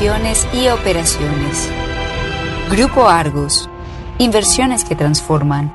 Y operaciones. Grupo Argos. Inversiones que transforman.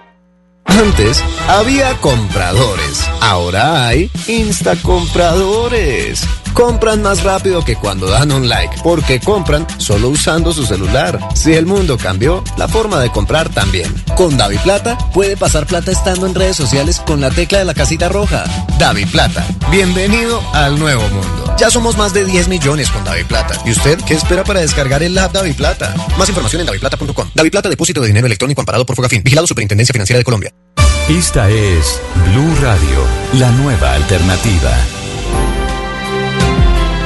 Antes había compradores, ahora hay instacompradores. Compran más rápido que cuando dan un like, porque compran solo usando su celular. Si el mundo cambió, la forma de comprar también. Con Davi Plata puede pasar plata estando en redes sociales con la tecla de la casita roja. Davi Plata, bienvenido al nuevo mundo. Ya somos más de 10 millones con Davi Plata. ¿Y usted qué espera para descargar el app Davi Plata? Más información en daviplata.com. Davi Plata, depósito de dinero electrónico amparado por Fogafín. Vigilado Superintendencia Financiera de Colombia. Esta es Blue Radio, la nueva alternativa.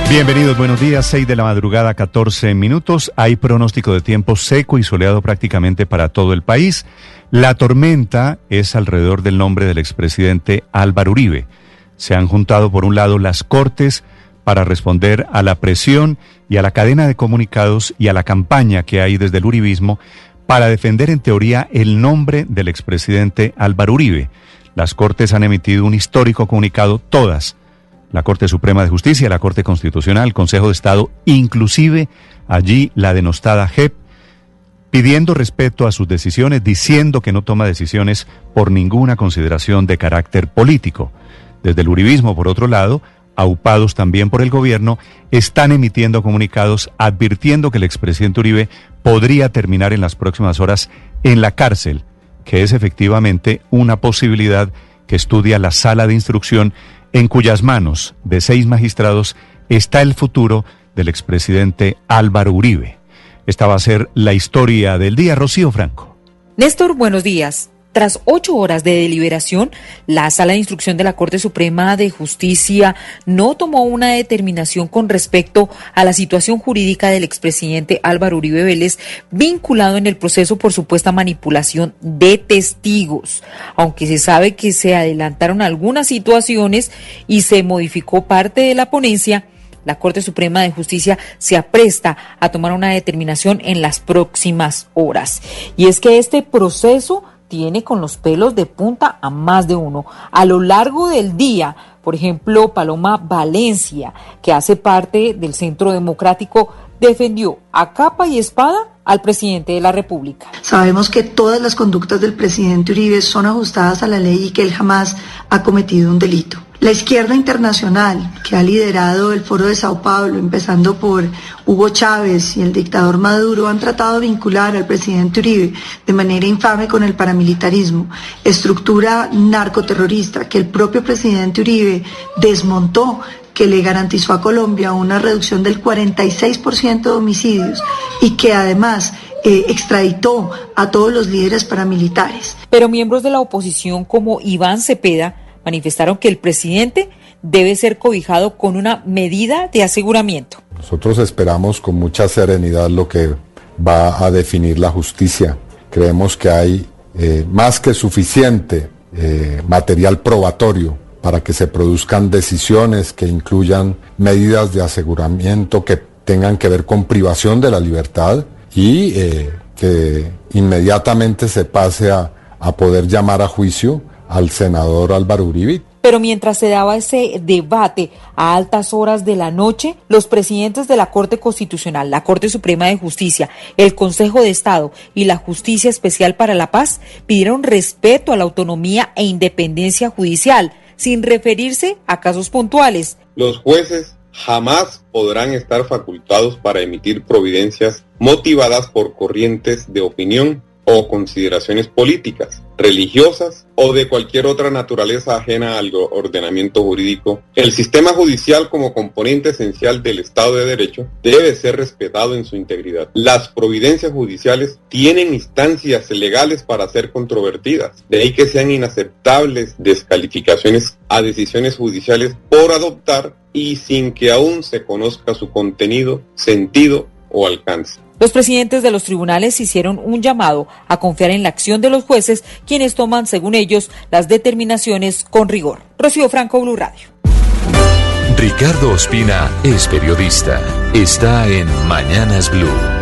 Bienvenidos, buenos días, 6 de la madrugada, 14 minutos. Hay pronóstico de tiempo seco y soleado prácticamente para todo el país. La tormenta es alrededor del nombre del expresidente Álvaro Uribe. Se han juntado por un lado las cortes para responder a la presión y a la cadena de comunicados y a la campaña que hay desde el uribismo para defender en teoría el nombre del expresidente Álvaro Uribe. Las Cortes han emitido un histórico comunicado, todas, la Corte Suprema de Justicia, la Corte Constitucional, el Consejo de Estado, inclusive allí la denostada JEP, pidiendo respeto a sus decisiones, diciendo que no toma decisiones por ninguna consideración de carácter político. Desde el Uribismo, por otro lado, aupados también por el gobierno, están emitiendo comunicados advirtiendo que el expresidente Uribe podría terminar en las próximas horas en la cárcel, que es efectivamente una posibilidad que estudia la sala de instrucción en cuyas manos de seis magistrados está el futuro del expresidente Álvaro Uribe. Esta va a ser la historia del día, Rocío Franco. Néstor, buenos días. Tras ocho horas de deliberación, la Sala de Instrucción de la Corte Suprema de Justicia no tomó una determinación con respecto a la situación jurídica del expresidente Álvaro Uribe Vélez vinculado en el proceso por supuesta manipulación de testigos, aunque se sabe que se adelantaron algunas situaciones y se modificó parte de la ponencia la Corte Suprema de Justicia se apresta a tomar una determinación en las próximas horas. Y es que este proceso tiene con los pelos de punta a más de uno. A lo largo del día, por ejemplo, Paloma Valencia, que hace parte del Centro Democrático, defendió a capa y espada al presidente de la República. Sabemos que todas las conductas del presidente Uribe son ajustadas a la ley y que él jamás ha cometido un delito. La izquierda internacional, que ha liderado el Foro de Sao Paulo, empezando por Hugo Chávez y el dictador Maduro, han tratado de vincular al presidente Uribe de manera infame con el paramilitarismo, estructura narcoterrorista que el propio presidente Uribe desmontó que le garantizó a Colombia una reducción del 46% de homicidios y que además eh, extraditó a todos los líderes paramilitares. Pero miembros de la oposición como Iván Cepeda manifestaron que el presidente debe ser cobijado con una medida de aseguramiento. Nosotros esperamos con mucha serenidad lo que va a definir la justicia. Creemos que hay eh, más que suficiente eh, material probatorio para que se produzcan decisiones que incluyan medidas de aseguramiento que tengan que ver con privación de la libertad y eh, que inmediatamente se pase a, a poder llamar a juicio al senador Álvaro Uribe. Pero mientras se daba ese debate a altas horas de la noche, los presidentes de la Corte Constitucional, la Corte Suprema de Justicia, el Consejo de Estado y la Justicia Especial para la Paz pidieron respeto a la autonomía e independencia judicial, sin referirse a casos puntuales. Los jueces jamás podrán estar facultados para emitir providencias motivadas por corrientes de opinión o consideraciones políticas, religiosas o de cualquier otra naturaleza ajena al ordenamiento jurídico. El sistema judicial como componente esencial del Estado de Derecho debe ser respetado en su integridad. Las providencias judiciales tienen instancias legales para ser controvertidas, de ahí que sean inaceptables descalificaciones a decisiones judiciales por adoptar y sin que aún se conozca su contenido, sentido o alcance. Los presidentes de los tribunales hicieron un llamado a confiar en la acción de los jueces, quienes toman, según ellos, las determinaciones con rigor. Rocío Franco, Blue Radio. Ricardo Ospina es periodista. Está en Mañanas Blue.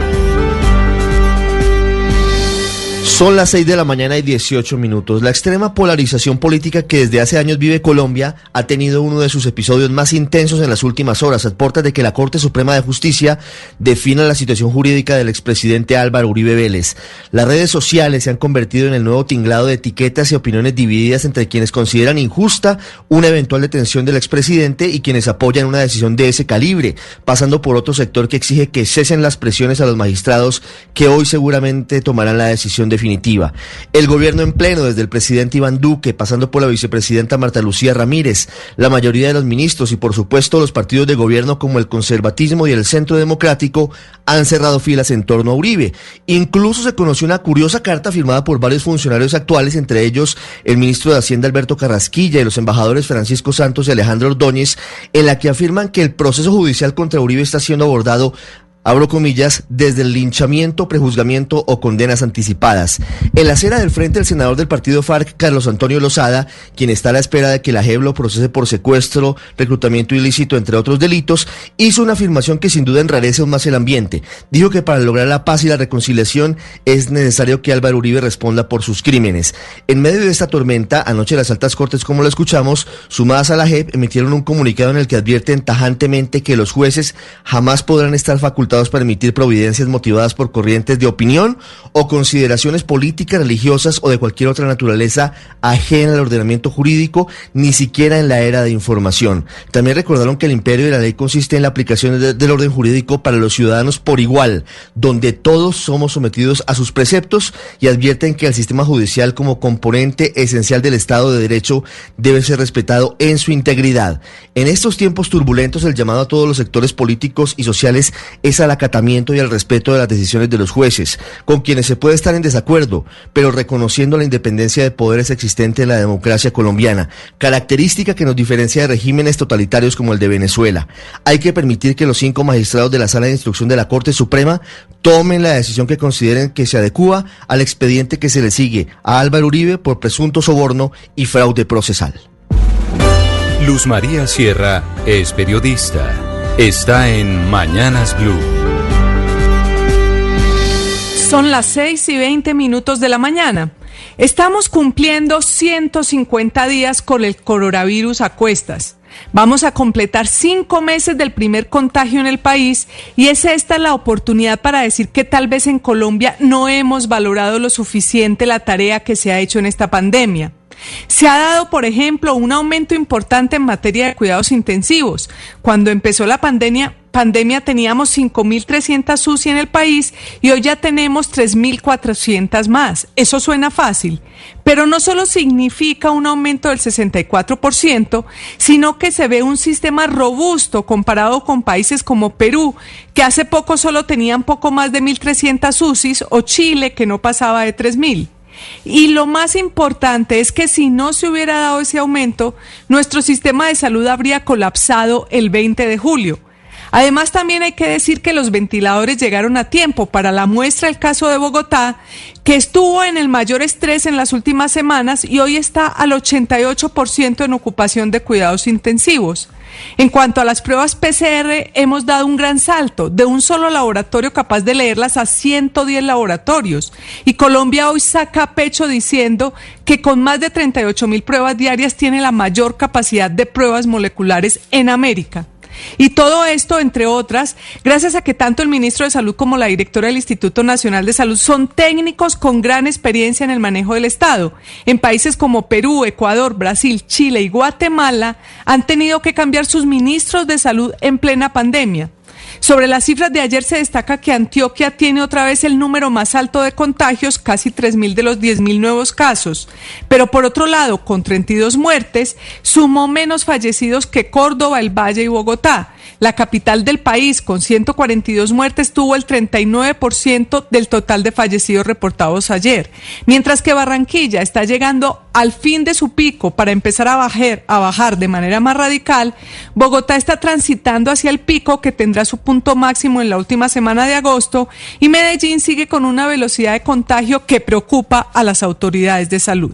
Son las 6 de la mañana y 18 minutos. La extrema polarización política que desde hace años vive Colombia ha tenido uno de sus episodios más intensos en las últimas horas, a puertas de que la Corte Suprema de Justicia defina la situación jurídica del expresidente Álvaro Uribe Vélez. Las redes sociales se han convertido en el nuevo tinglado de etiquetas y opiniones divididas entre quienes consideran injusta una eventual detención del expresidente y quienes apoyan una decisión de ese calibre, pasando por otro sector que exige que cesen las presiones a los magistrados que hoy seguramente tomarán la decisión definitiva. El gobierno en pleno, desde el presidente Iván Duque, pasando por la vicepresidenta Marta Lucía Ramírez, la mayoría de los ministros y por supuesto los partidos de gobierno como el conservatismo y el centro democrático han cerrado filas en torno a Uribe. Incluso se conoció una curiosa carta firmada por varios funcionarios actuales, entre ellos el ministro de Hacienda Alberto Carrasquilla y los embajadores Francisco Santos y Alejandro Ordóñez, en la que afirman que el proceso judicial contra Uribe está siendo abordado abro comillas, desde el linchamiento, prejuzgamiento o condenas anticipadas. En la acera del frente, el senador del partido FARC, Carlos Antonio Lozada, quien está a la espera de que la JEP lo procese por secuestro, reclutamiento ilícito, entre otros delitos, hizo una afirmación que sin duda enrarece aún más el ambiente. Dijo que para lograr la paz y la reconciliación es necesario que Álvaro Uribe responda por sus crímenes. En medio de esta tormenta, anoche las altas cortes, como lo escuchamos, sumadas a la JEP, emitieron un comunicado en el que advierten tajantemente que los jueces jamás podrán estar facultados para emitir providencias motivadas por corrientes de opinión o consideraciones políticas, religiosas o de cualquier otra naturaleza ajena al ordenamiento jurídico, ni siquiera en la era de información. También recordaron que el imperio de la ley consiste en la aplicación del orden jurídico para los ciudadanos por igual, donde todos somos sometidos a sus preceptos y advierten que el sistema judicial como componente esencial del Estado de Derecho debe ser respetado en su integridad. En estos tiempos turbulentos, el llamado a todos los sectores políticos y sociales es al acatamiento y al respeto de las decisiones de los jueces, con quienes se puede estar en desacuerdo, pero reconociendo la independencia de poderes existente en la democracia colombiana, característica que nos diferencia de regímenes totalitarios como el de Venezuela. Hay que permitir que los cinco magistrados de la Sala de Instrucción de la Corte Suprema tomen la decisión que consideren que se adecua al expediente que se le sigue a Álvaro Uribe por presunto soborno y fraude procesal. Luz María Sierra es periodista. Está en Mañanas Blue. Son las 6 y 20 minutos de la mañana. Estamos cumpliendo 150 días con el coronavirus a cuestas. Vamos a completar cinco meses del primer contagio en el país y es esta la oportunidad para decir que tal vez en Colombia no hemos valorado lo suficiente la tarea que se ha hecho en esta pandemia. Se ha dado, por ejemplo, un aumento importante en materia de cuidados intensivos. Cuando empezó la pandemia, pandemia teníamos 5.300 UCI en el país y hoy ya tenemos 3.400 más. Eso suena fácil, pero no solo significa un aumento del 64%, sino que se ve un sistema robusto comparado con países como Perú, que hace poco solo tenían poco más de 1.300 UCIs, o Chile, que no pasaba de 3.000. Y lo más importante es que si no se hubiera dado ese aumento, nuestro sistema de salud habría colapsado el 20 de julio. Además, también hay que decir que los ventiladores llegaron a tiempo. Para la muestra, el caso de Bogotá, que estuvo en el mayor estrés en las últimas semanas y hoy está al 88% en ocupación de cuidados intensivos. En cuanto a las pruebas PCR, hemos dado un gran salto de un solo laboratorio capaz de leerlas a 110 laboratorios. Y Colombia hoy saca pecho diciendo que con más de 38 mil pruebas diarias tiene la mayor capacidad de pruebas moleculares en América. Y todo esto, entre otras, gracias a que tanto el ministro de Salud como la directora del Instituto Nacional de Salud son técnicos con gran experiencia en el manejo del Estado. En países como Perú, Ecuador, Brasil, Chile y Guatemala han tenido que cambiar sus ministros de salud en plena pandemia. Sobre las cifras de ayer se destaca que Antioquia tiene otra vez el número más alto de contagios, casi 3.000 de los 10.000 nuevos casos. Pero por otro lado, con 32 muertes, sumó menos fallecidos que Córdoba, el Valle y Bogotá. La capital del país, con 142 muertes, tuvo el 39% del total de fallecidos reportados ayer, mientras que Barranquilla está llegando al fin de su pico para empezar a bajar, a bajar de manera más radical. Bogotá está transitando hacia el pico que tendrá su punto máximo en la última semana de agosto y Medellín sigue con una velocidad de contagio que preocupa a las autoridades de salud.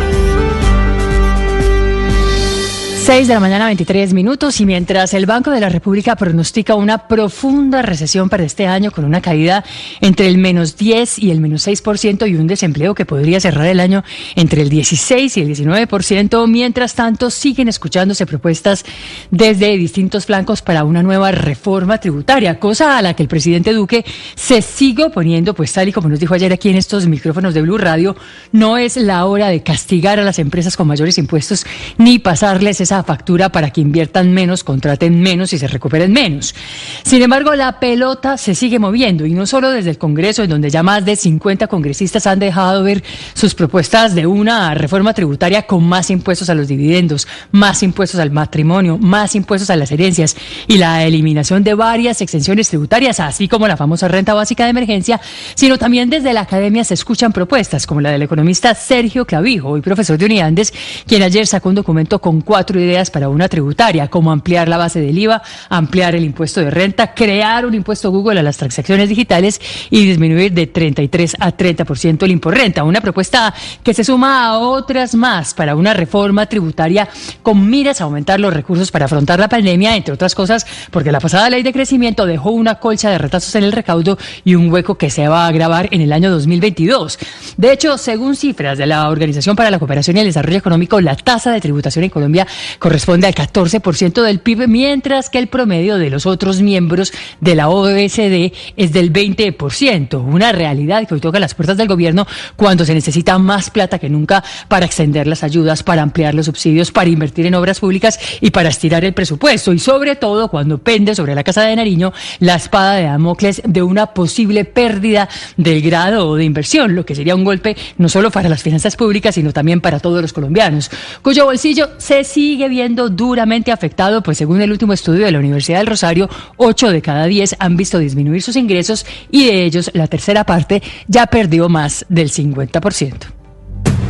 6 de la mañana, 23 minutos, y mientras el Banco de la República pronostica una profunda recesión para este año con una caída entre el menos 10 y el menos 6% y un desempleo que podría cerrar el año entre el 16 y el 19%, mientras tanto siguen escuchándose propuestas desde distintos flancos para una nueva reforma tributaria, cosa a la que el presidente Duque se sigue oponiendo, pues tal y como nos dijo ayer aquí en estos micrófonos de Blue Radio, no es la hora de castigar a las empresas con mayores impuestos ni pasarles esa factura para que inviertan menos, contraten menos y se recuperen menos. Sin embargo, la pelota se sigue moviendo y no solo desde el Congreso, en donde ya más de 50 congresistas han dejado ver sus propuestas de una reforma tributaria con más impuestos a los dividendos, más impuestos al matrimonio, más impuestos a las herencias y la eliminación de varias exenciones tributarias, así como la famosa renta básica de emergencia, sino también desde la academia se escuchan propuestas como la del economista Sergio Clavijo, hoy profesor de Uniandes, quien ayer sacó un documento con cuatro ideas para una tributaria, como ampliar la base del IVA, ampliar el impuesto de renta, crear un impuesto Google a las transacciones digitales y disminuir de 33 a 30% el impuesto renta. Una propuesta que se suma a otras más para una reforma tributaria con miras a aumentar los recursos para afrontar la pandemia, entre otras cosas, porque la pasada ley de crecimiento dejó una colcha de retazos en el recaudo y un hueco que se va a agravar en el año 2022. De hecho, según cifras de la Organización para la Cooperación y el Desarrollo Económico, la tasa de tributación en Colombia corresponde al 14% del PIB, mientras que el promedio de los otros miembros de la OECD es del 20%. Una realidad que hoy toca las puertas del gobierno cuando se necesita más plata que nunca para extender las ayudas, para ampliar los subsidios, para invertir en obras públicas y para estirar el presupuesto. Y sobre todo cuando pende sobre la Casa de Nariño la espada de Damocles de una posible pérdida del grado de inversión, lo que sería un golpe no solo para las finanzas públicas, sino también para todos los colombianos, cuyo bolsillo se sigue viendo duramente afectado, pues según el último estudio de la Universidad del Rosario, 8 de cada 10 han visto disminuir sus ingresos y de ellos la tercera parte ya perdió más del 50%.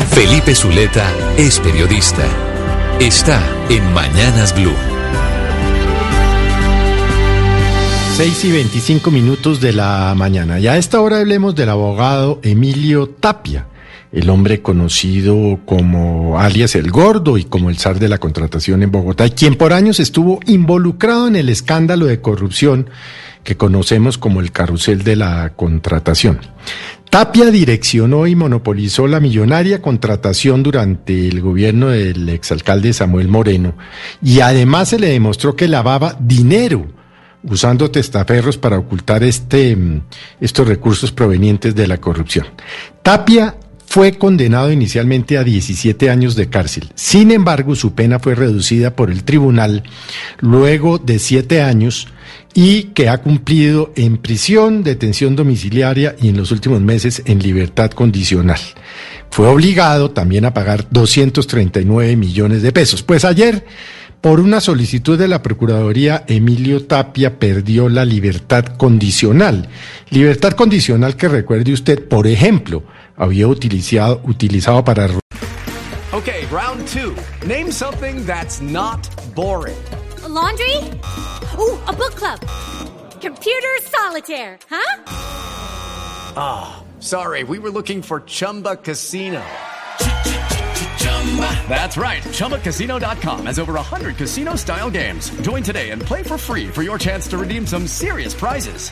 Felipe Zuleta es periodista. Está en Mañanas Blue. 6 y 25 minutos de la mañana. Y a esta hora hablemos del abogado Emilio Tapia, el hombre conocido como alias el Gordo y como el zar de la contratación en Bogotá, quien por años estuvo involucrado en el escándalo de corrupción que conocemos como el carrusel de la contratación. Tapia direccionó y monopolizó la millonaria contratación durante el gobierno del exalcalde Samuel Moreno y además se le demostró que lavaba dinero usando testaferros para ocultar este, estos recursos provenientes de la corrupción. Tapia fue condenado inicialmente a 17 años de cárcel. Sin embargo, su pena fue reducida por el tribunal luego de siete años y que ha cumplido en prisión, detención domiciliaria y en los últimos meses en libertad condicional. Fue obligado también a pagar 239 millones de pesos. Pues ayer por una solicitud de la Procuraduría, Emilio Tapia perdió la libertad condicional. Libertad condicional que recuerde usted, por ejemplo, había utilizado, utilizado para... Okay, round two. Name something that's not boring. A laundry? Ooh, a book club. Computer solitaire, huh? Ah, oh, sorry, we were looking for Chumba Casino. That's right. ChumbaCasino.com has over 100 casino style games. Join today and play for free for your chance to redeem some serious prizes.